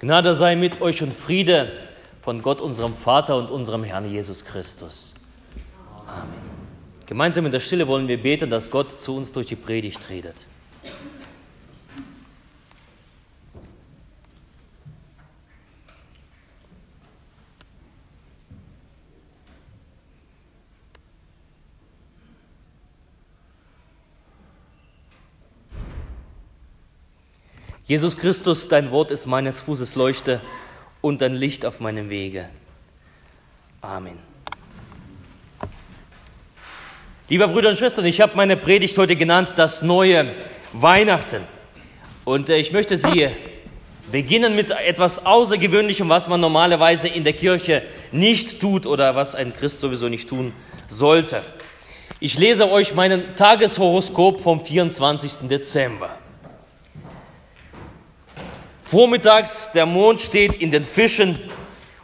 Gnade sei mit euch und Friede von Gott, unserem Vater und unserem Herrn Jesus Christus. Amen. Gemeinsam in der Stille wollen wir beten, dass Gott zu uns durch die Predigt redet. Jesus Christus, dein Wort ist meines Fußes Leuchte und ein Licht auf meinem Wege. Amen. Lieber Brüder und Schwestern, ich habe meine Predigt heute genannt, das neue Weihnachten. Und äh, ich möchte Sie beginnen mit etwas Außergewöhnlichem, was man normalerweise in der Kirche nicht tut oder was ein Christ sowieso nicht tun sollte. Ich lese euch meinen Tageshoroskop vom 24. Dezember. Vormittags, der Mond steht in den Fischen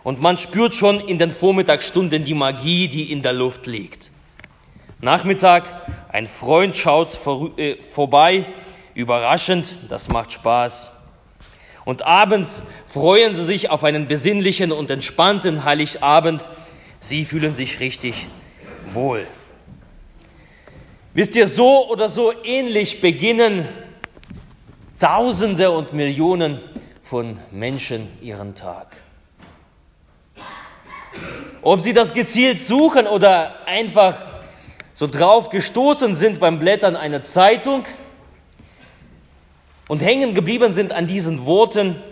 und man spürt schon in den Vormittagsstunden die Magie, die in der Luft liegt. Nachmittag, ein Freund schaut vor, äh, vorbei, überraschend, das macht Spaß. Und abends freuen sie sich auf einen besinnlichen und entspannten Heiligabend. Sie fühlen sich richtig wohl. Wisst ihr, so oder so ähnlich beginnen Tausende und Millionen von Menschen ihren Tag. Ob sie das gezielt suchen oder einfach so drauf gestoßen sind beim Blättern einer Zeitung und hängen geblieben sind an diesen Worten,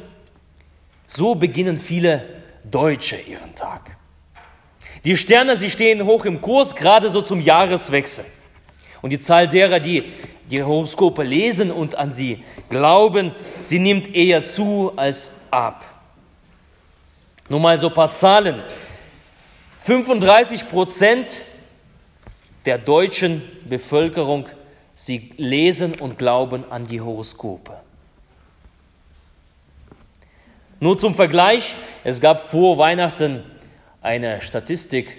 so beginnen viele Deutsche ihren Tag. Die Sterne, sie stehen hoch im Kurs, gerade so zum Jahreswechsel. Und die Zahl derer, die die Horoskope lesen und an sie glauben, sie nimmt eher zu als ab. Nur mal so ein paar Zahlen. 35 Prozent der deutschen Bevölkerung, sie lesen und glauben an die Horoskope. Nur zum Vergleich, es gab vor Weihnachten eine Statistik,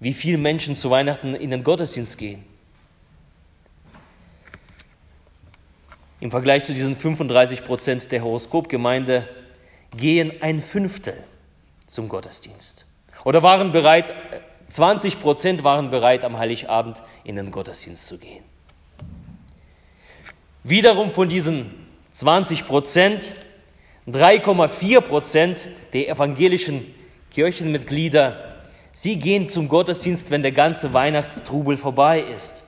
wie viele Menschen zu Weihnachten in den Gottesdienst gehen. Im Vergleich zu diesen 35 Prozent der Horoskopgemeinde gehen ein Fünftel zum Gottesdienst. Oder waren bereit, 20 Prozent waren bereit, am Heiligabend in den Gottesdienst zu gehen. Wiederum von diesen 20 Prozent 3,4 Prozent der evangelischen Kirchenmitglieder, sie gehen zum Gottesdienst, wenn der ganze Weihnachtstrubel vorbei ist.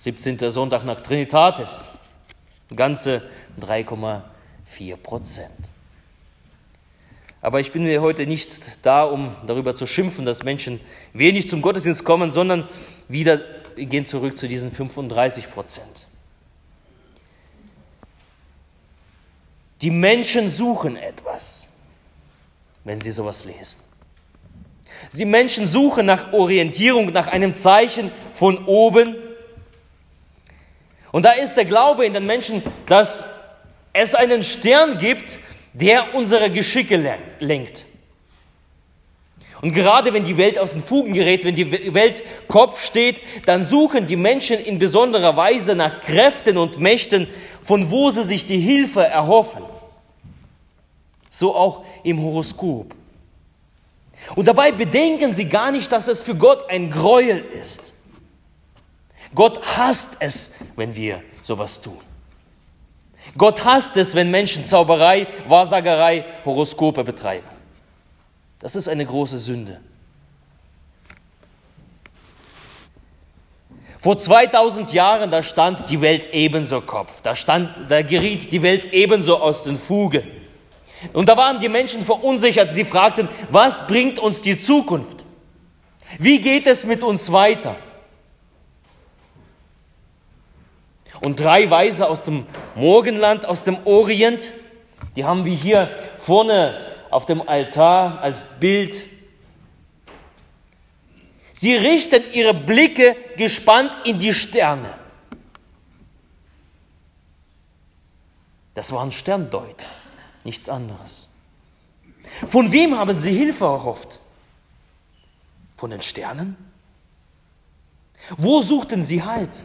17. Sonntag nach Trinitatis. Ganze 3,4 Prozent. Aber ich bin mir heute nicht da, um darüber zu schimpfen, dass Menschen wenig zum Gottesdienst kommen, sondern wieder gehen zurück zu diesen 35 Prozent. Die Menschen suchen etwas, wenn sie sowas lesen. Die Menschen suchen nach Orientierung, nach einem Zeichen von oben, und da ist der Glaube in den Menschen, dass es einen Stern gibt, der unsere Geschicke lenkt. Und gerade wenn die Welt aus den Fugen gerät, wenn die Welt Kopf steht, dann suchen die Menschen in besonderer Weise nach Kräften und Mächten, von wo sie sich die Hilfe erhoffen. So auch im Horoskop. Und dabei bedenken sie gar nicht, dass es für Gott ein Gräuel ist. Gott hasst es, wenn wir sowas tun. Gott hasst es, wenn Menschen Zauberei, Wahrsagerei, Horoskope betreiben. Das ist eine große Sünde. Vor 2000 Jahren, da stand die Welt ebenso Kopf, da, stand, da geriet die Welt ebenso aus den Fugen. Und da waren die Menschen verunsichert, sie fragten, was bringt uns die Zukunft? Wie geht es mit uns weiter? Und drei Weise aus dem Morgenland, aus dem Orient, die haben wir hier vorne auf dem Altar als Bild. Sie richten ihre Blicke gespannt in die Sterne. Das waren Sterndeuter, nichts anderes. Von wem haben sie Hilfe erhofft? Von den Sternen? Wo suchten sie Halt?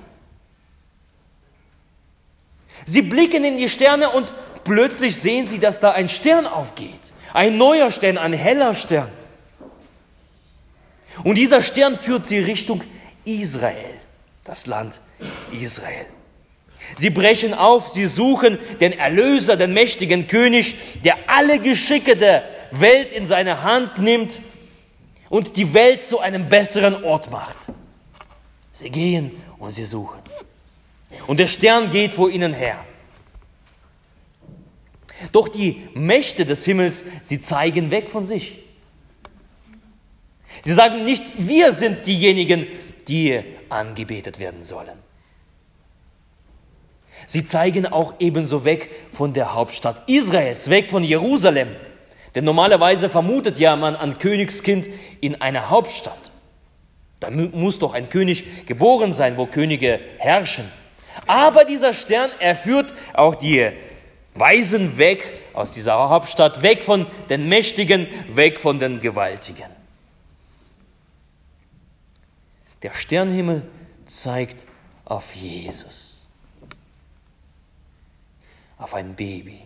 Sie blicken in die Sterne und plötzlich sehen sie, dass da ein Stern aufgeht. Ein neuer Stern, ein heller Stern. Und dieser Stern führt sie Richtung Israel, das Land Israel. Sie brechen auf, sie suchen den Erlöser, den mächtigen König, der alle Geschicke der Welt in seine Hand nimmt und die Welt zu einem besseren Ort macht. Sie gehen und sie suchen. Und der Stern geht vor ihnen her. Doch die Mächte des Himmels, sie zeigen weg von sich. Sie sagen nicht, wir sind diejenigen, die angebetet werden sollen. Sie zeigen auch ebenso weg von der Hauptstadt Israels, weg von Jerusalem. Denn normalerweise vermutet ja man ein Königskind in einer Hauptstadt. Da muss doch ein König geboren sein, wo Könige herrschen. Aber dieser Stern, er führt auch die Weisen weg aus dieser Hauptstadt, weg von den Mächtigen, weg von den Gewaltigen. Der Sternhimmel zeigt auf Jesus, auf ein Baby,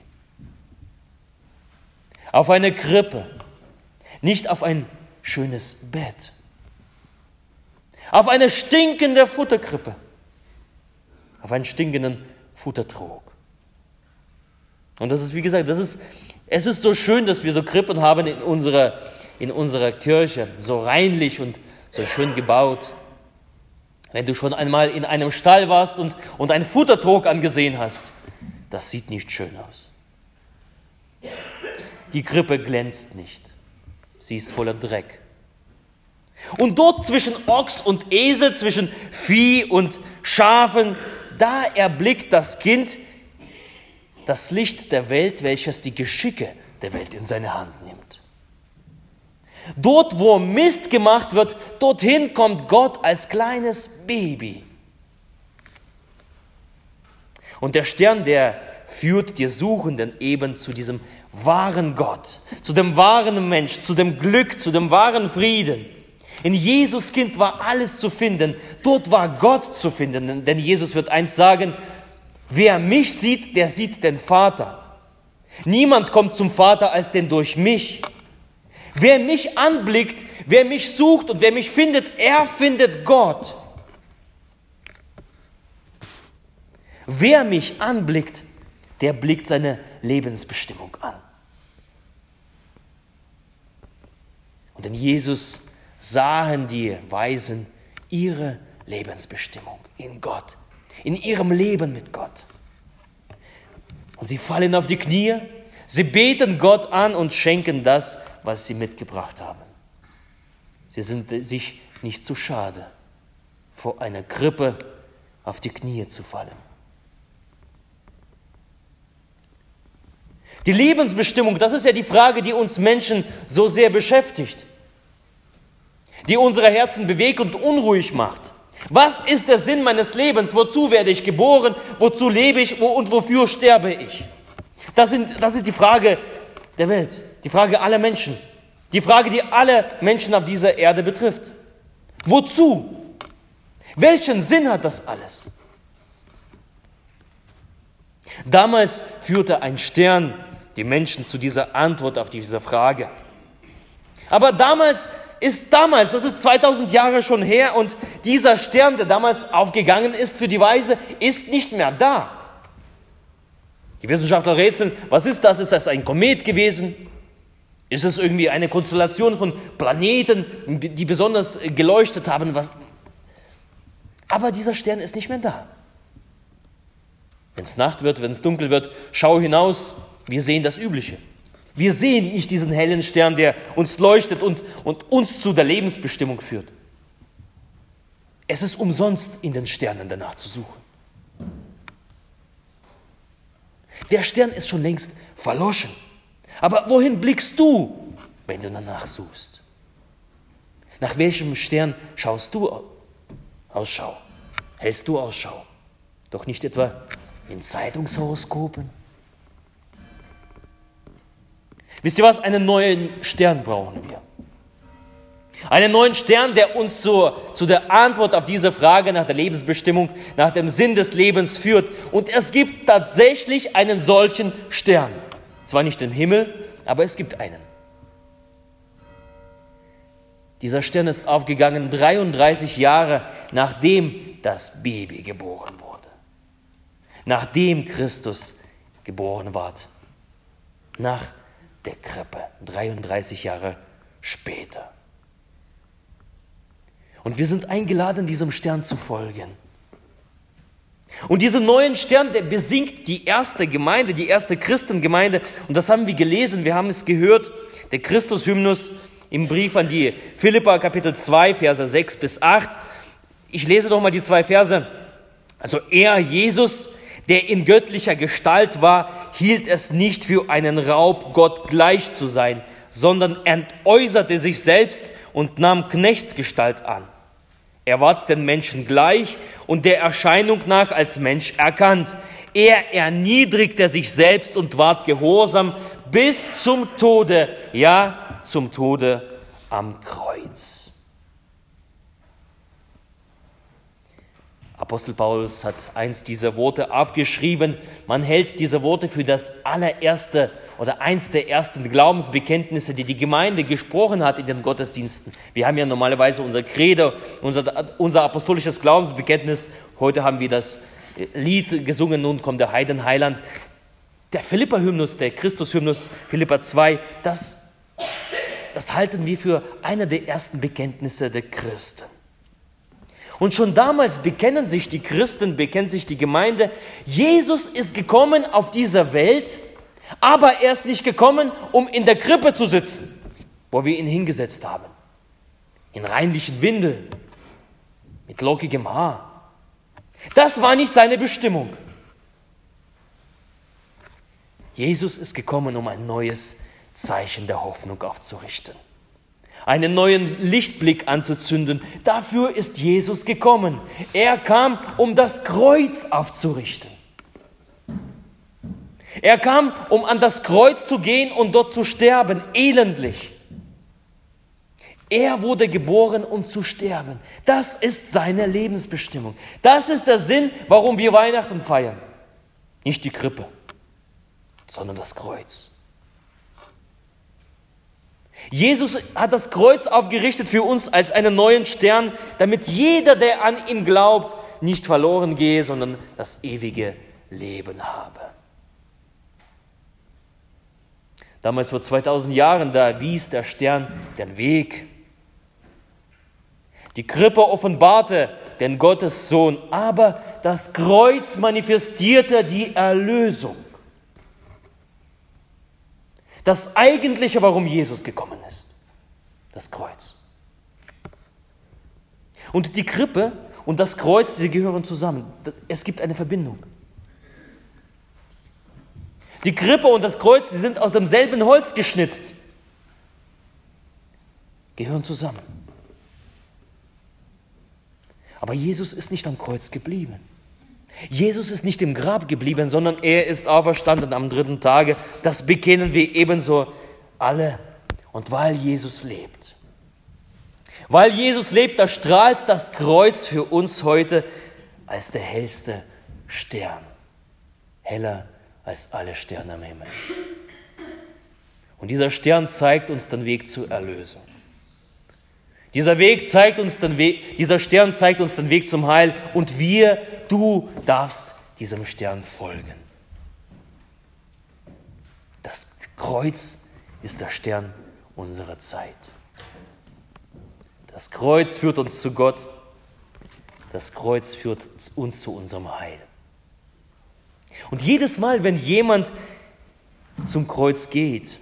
auf eine Krippe, nicht auf ein schönes Bett, auf eine stinkende Futterkrippe, auf einen stinkenden Futtertrog. Und das ist, wie gesagt, das ist, es ist so schön, dass wir so Krippen haben in unserer, in unserer Kirche, so reinlich und so schön gebaut. Wenn du schon einmal in einem Stall warst und, und einen Futtertrog angesehen hast, das sieht nicht schön aus. Die Krippe glänzt nicht. Sie ist voller Dreck. Und dort zwischen Ochs und Esel, zwischen Vieh und Schafen, da erblickt das Kind das Licht der Welt, welches die Geschicke der Welt in seine Hand nimmt. Dort, wo Mist gemacht wird, dorthin kommt Gott als kleines Baby. Und der Stern, der führt die Suchenden eben zu diesem wahren Gott, zu dem wahren Mensch, zu dem Glück, zu dem wahren Frieden. In Jesus Kind war alles zu finden. Dort war Gott zu finden. Denn Jesus wird eins sagen, wer mich sieht, der sieht den Vater. Niemand kommt zum Vater als denn durch mich. Wer mich anblickt, wer mich sucht und wer mich findet, er findet Gott. Wer mich anblickt, der blickt seine Lebensbestimmung an. Und in Jesus sahen die Weisen ihre Lebensbestimmung in Gott, in ihrem Leben mit Gott. Und sie fallen auf die Knie, sie beten Gott an und schenken das, was sie mitgebracht haben. Sie sind sich nicht zu schade, vor einer Krippe auf die Knie zu fallen. Die Lebensbestimmung, das ist ja die Frage, die uns Menschen so sehr beschäftigt, die unsere Herzen bewegt und unruhig macht. Was ist der Sinn meines Lebens? Wozu werde ich geboren? Wozu lebe ich? und wofür sterbe ich? Das, sind, das ist die Frage der Welt. Die Frage aller Menschen. Die Frage, die alle Menschen auf dieser Erde betrifft. Wozu? Welchen Sinn hat das alles? Damals führte ein Stern die Menschen zu dieser Antwort auf diese Frage. Aber damals ist damals, das ist 2000 Jahre schon her und dieser Stern, der damals aufgegangen ist für die Weise, ist nicht mehr da. Die Wissenschaftler rätseln, was ist das? Ist das ein Komet gewesen? Ist es irgendwie eine Konstellation von Planeten, die besonders geleuchtet haben? Was? Aber dieser Stern ist nicht mehr da. Wenn es Nacht wird, wenn es dunkel wird, schau hinaus, wir sehen das Übliche. Wir sehen nicht diesen hellen Stern, der uns leuchtet und, und uns zu der Lebensbestimmung führt. Es ist umsonst in den Sternen danach zu suchen. Der Stern ist schon längst verloschen. Aber wohin blickst du, wenn du danach suchst? Nach welchem Stern schaust du Ausschau? Hältst du Ausschau? Doch nicht etwa in Zeitungshoroskopen? Wisst ihr was? Einen neuen Stern brauchen wir. Einen neuen Stern, der uns zur, zu der Antwort auf diese Frage nach der Lebensbestimmung, nach dem Sinn des Lebens führt. Und es gibt tatsächlich einen solchen Stern. Zwar nicht im Himmel, aber es gibt einen. Dieser Stern ist aufgegangen 33 Jahre nachdem das Baby geboren wurde. Nachdem Christus geboren ward. Nach der Krippe. 33 Jahre später. Und wir sind eingeladen, diesem Stern zu folgen. Und diesen neuen Stern, der besingt die erste Gemeinde, die erste Christengemeinde. Und das haben wir gelesen, wir haben es gehört, der Christushymnus im Brief an die Philippa, Kapitel 2, Verse 6 bis 8. Ich lese doch mal die zwei Verse. Also er, Jesus, der in göttlicher Gestalt war, hielt es nicht für einen Raub, Gott gleich zu sein, sondern entäußerte sich selbst und nahm Knechtsgestalt an er ward den Menschen gleich und der Erscheinung nach als Mensch erkannt. Er erniedrigte sich selbst und ward gehorsam bis zum Tode, ja, zum Tode am Kreuz. Apostel Paulus hat eins dieser Worte aufgeschrieben. Man hält diese Worte für das allererste oder eins der ersten Glaubensbekenntnisse, die die Gemeinde gesprochen hat in den Gottesdiensten. Wir haben ja normalerweise unser Credo, unser, unser apostolisches Glaubensbekenntnis. Heute haben wir das Lied gesungen, nun kommt der Heidenheiland. Der Philippa-Hymnus, der Christus-Hymnus, Philippa 2, das, das halten wir für eine der ersten Bekenntnisse der Christen. Und schon damals bekennen sich die Christen, bekennt sich die Gemeinde, Jesus ist gekommen auf dieser Welt, aber er ist nicht gekommen, um in der Krippe zu sitzen, wo wir ihn hingesetzt haben. In reinlichen Windeln, mit lockigem Haar. Das war nicht seine Bestimmung. Jesus ist gekommen, um ein neues Zeichen der Hoffnung aufzurichten einen neuen Lichtblick anzuzünden. Dafür ist Jesus gekommen. Er kam, um das Kreuz aufzurichten. Er kam, um an das Kreuz zu gehen und dort zu sterben, elendlich. Er wurde geboren, um zu sterben. Das ist seine Lebensbestimmung. Das ist der Sinn, warum wir Weihnachten feiern. Nicht die Krippe, sondern das Kreuz. Jesus hat das Kreuz aufgerichtet für uns als einen neuen Stern, damit jeder, der an ihn glaubt, nicht verloren gehe, sondern das ewige Leben habe. Damals vor 2000 Jahren, da wies der Stern den Weg. Die Krippe offenbarte den Gottessohn, aber das Kreuz manifestierte die Erlösung. Das eigentliche, warum Jesus gekommen ist. Das Kreuz. Und die Krippe und das Kreuz, sie gehören zusammen. Es gibt eine Verbindung. Die Krippe und das Kreuz, sie sind aus demselben Holz geschnitzt. Gehören zusammen. Aber Jesus ist nicht am Kreuz geblieben. Jesus ist nicht im Grab geblieben, sondern er ist auferstanden am dritten Tage. Das bekennen wir ebenso alle. Und weil Jesus lebt, weil Jesus lebt, da strahlt das Kreuz für uns heute als der hellste Stern, heller als alle Sterne am Himmel. Und dieser Stern zeigt uns den Weg zur Erlösung. Dieser Weg zeigt uns den Weg, dieser Stern zeigt uns den Weg zum Heil und wir, du darfst diesem Stern folgen. Das Kreuz ist der Stern unserer Zeit. Das Kreuz führt uns zu Gott. Das Kreuz führt uns zu unserem Heil. Und jedes Mal, wenn jemand zum Kreuz geht,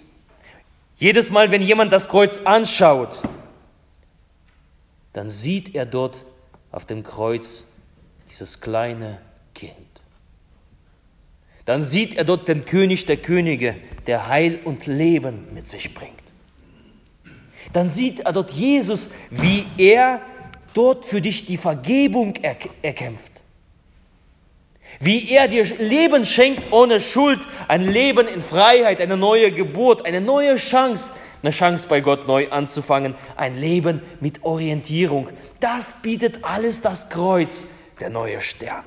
jedes Mal, wenn jemand das Kreuz anschaut, dann sieht er dort auf dem Kreuz dieses kleine Kind. Dann sieht er dort den König der Könige, der Heil und Leben mit sich bringt. Dann sieht er dort Jesus, wie er dort für dich die Vergebung erkämpft. Wie er dir Leben schenkt ohne Schuld, ein Leben in Freiheit, eine neue Geburt, eine neue Chance, eine Chance bei Gott neu anzufangen, ein Leben mit Orientierung. Das bietet alles das Kreuz, der neue Stern.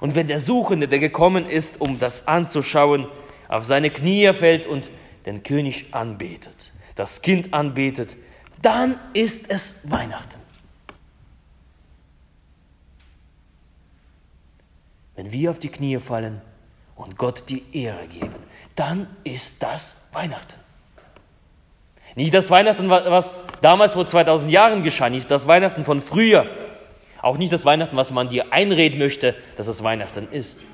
Und wenn der Suchende, der gekommen ist, um das anzuschauen, auf seine Knie fällt und den König anbetet, das Kind anbetet, dann ist es Weihnachten. Wenn wir auf die Knie fallen und Gott die Ehre geben, dann ist das Weihnachten. Nicht das Weihnachten, was damals vor 2000 Jahren geschah, nicht das Weihnachten von früher, auch nicht das Weihnachten, was man dir einreden möchte, dass es Weihnachten ist.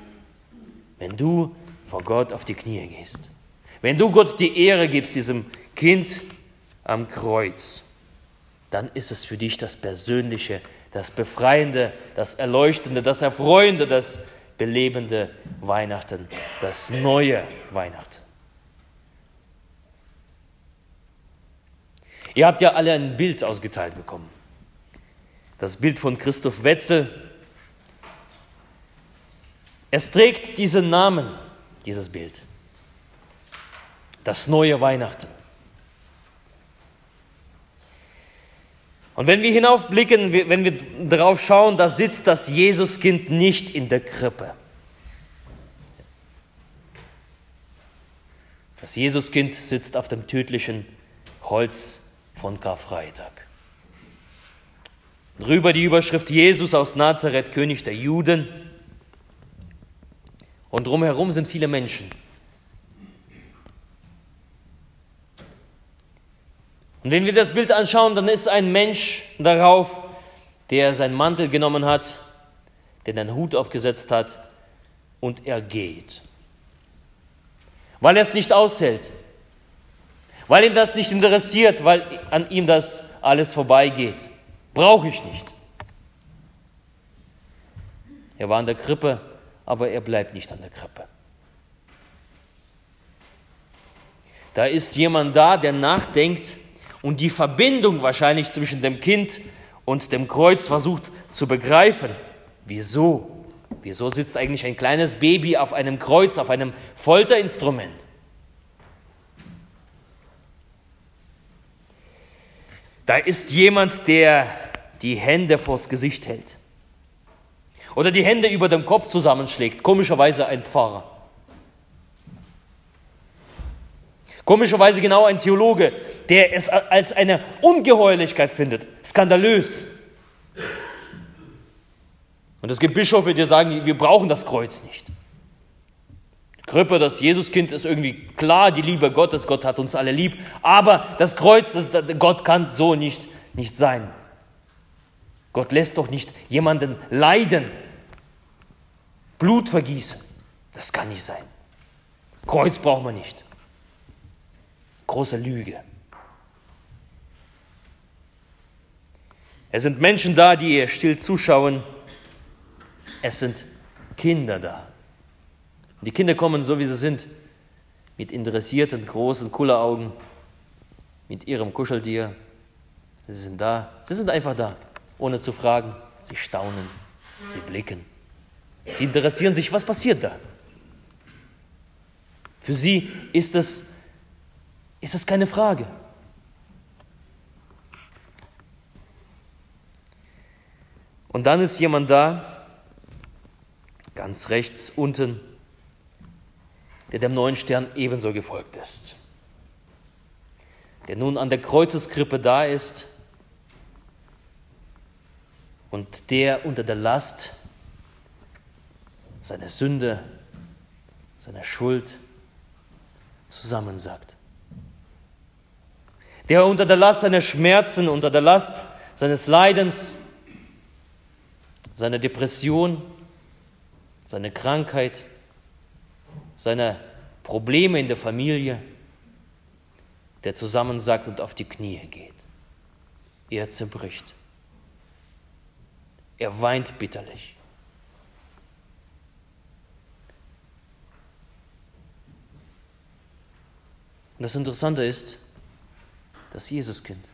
Wenn du vor Gott auf die Knie gehst, wenn du Gott die Ehre gibst, diesem Kind am Kreuz, dann ist es für dich das Persönliche, das Befreiende, das Erleuchtende, das Erfreuende, das belebende Weihnachten, das neue Weihnachten. Ihr habt ja alle ein Bild ausgeteilt bekommen. Das Bild von Christoph Wetzel. Es trägt diesen Namen, dieses Bild. Das neue Weihnachten. Und wenn wir hinaufblicken, wenn wir darauf schauen, da sitzt das Jesuskind nicht in der Krippe. Das Jesuskind sitzt auf dem tödlichen Holz von Karfreitag. Drüber die Überschrift Jesus aus Nazareth, König der Juden. Und drumherum sind viele Menschen. Und wenn wir das Bild anschauen, dann ist ein Mensch darauf, der seinen Mantel genommen hat, der den Hut aufgesetzt hat und er geht. Weil er es nicht aushält, weil ihn das nicht interessiert, weil an ihm das alles vorbeigeht. Brauche ich nicht. Er war an der Krippe, aber er bleibt nicht an der Krippe. Da ist jemand da, der nachdenkt und die Verbindung wahrscheinlich zwischen dem Kind und dem Kreuz versucht zu begreifen. Wieso? Wieso sitzt eigentlich ein kleines Baby auf einem Kreuz, auf einem Folterinstrument? Da ist jemand, der die Hände vors Gesicht hält oder die Hände über dem Kopf zusammenschlägt, komischerweise ein Pfarrer. Komischerweise genau ein Theologe, der es als eine Ungeheuerlichkeit findet, skandalös. Und es gibt Bischöfe, die sagen, wir brauchen das Kreuz nicht. Krippe, das Jesuskind ist irgendwie klar, die Liebe Gottes, Gott hat uns alle lieb, aber das Kreuz, das, Gott kann so nicht, nicht sein. Gott lässt doch nicht jemanden leiden, Blut vergießen. Das kann nicht sein. Kreuz braucht man nicht. Große Lüge. Es sind Menschen da, die ihr still zuschauen. Es sind Kinder da. Und die Kinder kommen so, wie sie sind, mit interessierten, großen Kulleraugen, mit ihrem Kuscheltier. Sie sind da, sie sind einfach da, ohne zu fragen. Sie staunen, sie blicken. Sie interessieren sich, was passiert da. Für sie ist es, ist es keine Frage. Und dann ist jemand da, ganz rechts unten, der dem neuen Stern ebenso gefolgt ist, der nun an der Kreuzeskrippe da ist und der unter der Last seiner Sünde, seiner Schuld zusammensackt. Der unter der Last seiner Schmerzen, unter der Last seines Leidens, seiner Depression, seiner Krankheit, seine Probleme in der Familie, der zusammensackt und auf die Knie geht. Er zerbricht. Er weint bitterlich. Und das Interessante ist, das Jesuskind.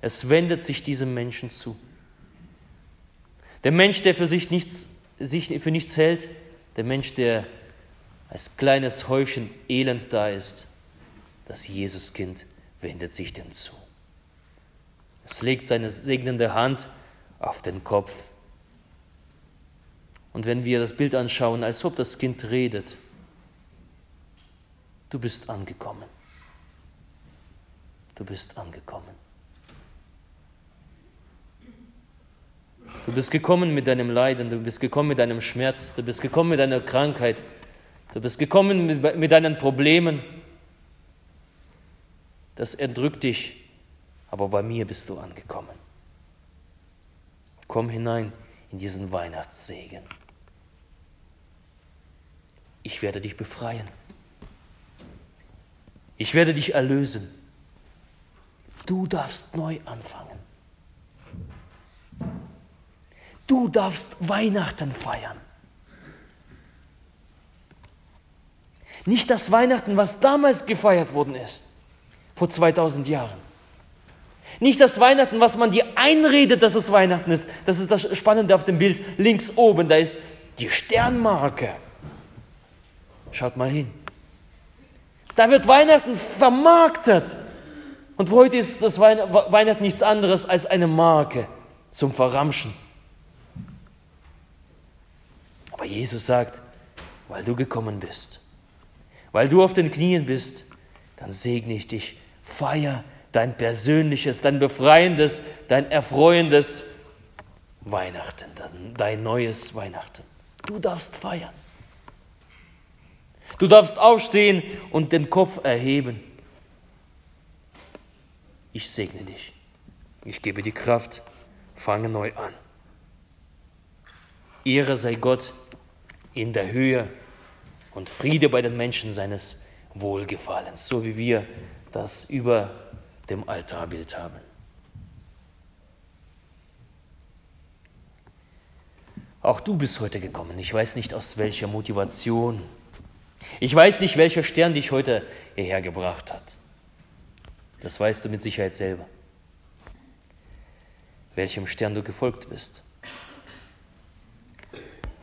Es wendet sich diesem Menschen zu. Der Mensch, der für sich, nichts, sich für nichts hält, der Mensch, der als kleines Häufchen Elend da ist, das Jesuskind wendet sich dem zu. Es legt seine segnende Hand auf den Kopf. Und wenn wir das Bild anschauen, als ob das Kind redet, du bist angekommen. Du bist angekommen. Du bist gekommen mit deinem Leiden, du bist gekommen mit deinem Schmerz, du bist gekommen mit deiner Krankheit, du bist gekommen mit, mit deinen Problemen. Das erdrückt dich, aber bei mir bist du angekommen. Komm hinein in diesen Weihnachtssegen. Ich werde dich befreien. Ich werde dich erlösen. Du darfst neu anfangen. Du darfst Weihnachten feiern. Nicht das Weihnachten, was damals gefeiert worden ist, vor 2000 Jahren. Nicht das Weihnachten, was man dir einredet, dass es Weihnachten ist. Das ist das Spannende auf dem Bild links oben. Da ist die Sternmarke. Schaut mal hin. Da wird Weihnachten vermarktet. Und heute ist das Weihnachten nichts anderes als eine Marke zum Verramschen. Aber Jesus sagt, weil du gekommen bist, weil du auf den Knien bist, dann segne ich dich. Feier dein persönliches, dein befreiendes, dein erfreuendes Weihnachten, dein neues Weihnachten. Du darfst feiern. Du darfst aufstehen und den Kopf erheben. Ich segne dich. Ich gebe dir Kraft. Fange neu an. Ehre sei Gott in der Höhe und Friede bei den Menschen seines Wohlgefallens, so wie wir das über dem Altarbild haben. Auch du bist heute gekommen. Ich weiß nicht aus welcher Motivation. Ich weiß nicht, welcher Stern dich heute hierher gebracht hat. Das weißt du mit Sicherheit selber. Welchem Stern du gefolgt bist.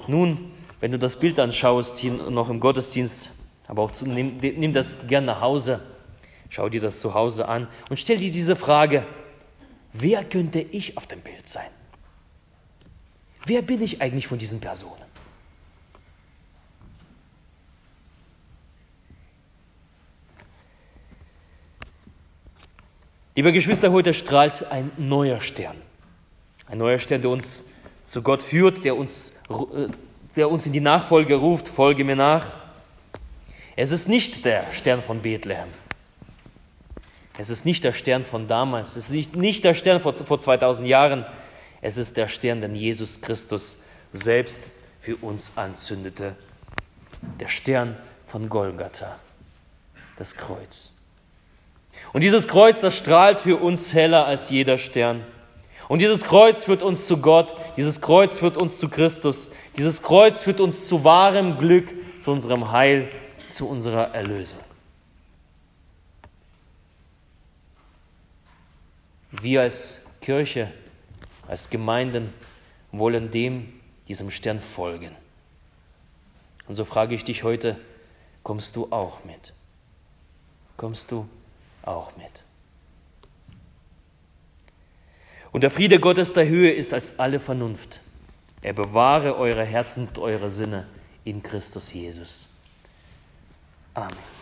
Nun, wenn du das Bild anschaust, hier noch im Gottesdienst, aber auch zu, nimm, nimm das gern nach Hause, schau dir das zu Hause an und stell dir diese Frage, wer könnte ich auf dem Bild sein? Wer bin ich eigentlich von diesen Personen? Liebe Geschwister, heute strahlt ein neuer Stern. Ein neuer Stern, der uns zu Gott führt, der uns äh, der uns in die Nachfolge ruft, folge mir nach. Es ist nicht der Stern von Bethlehem. Es ist nicht der Stern von damals. Es ist nicht, nicht der Stern vor, vor 2000 Jahren. Es ist der Stern, den Jesus Christus selbst für uns anzündete. Der Stern von Golgatha, das Kreuz. Und dieses Kreuz, das strahlt für uns heller als jeder Stern. Und dieses Kreuz führt uns zu Gott, dieses Kreuz führt uns zu Christus, dieses Kreuz führt uns zu wahrem Glück, zu unserem Heil, zu unserer Erlösung. Wir als Kirche, als Gemeinden wollen dem, diesem Stern folgen. Und so frage ich dich heute, kommst du auch mit? Kommst du auch mit? Und der Friede Gottes der Höhe ist als alle Vernunft. Er bewahre eure Herzen und eure Sinne in Christus Jesus. Amen.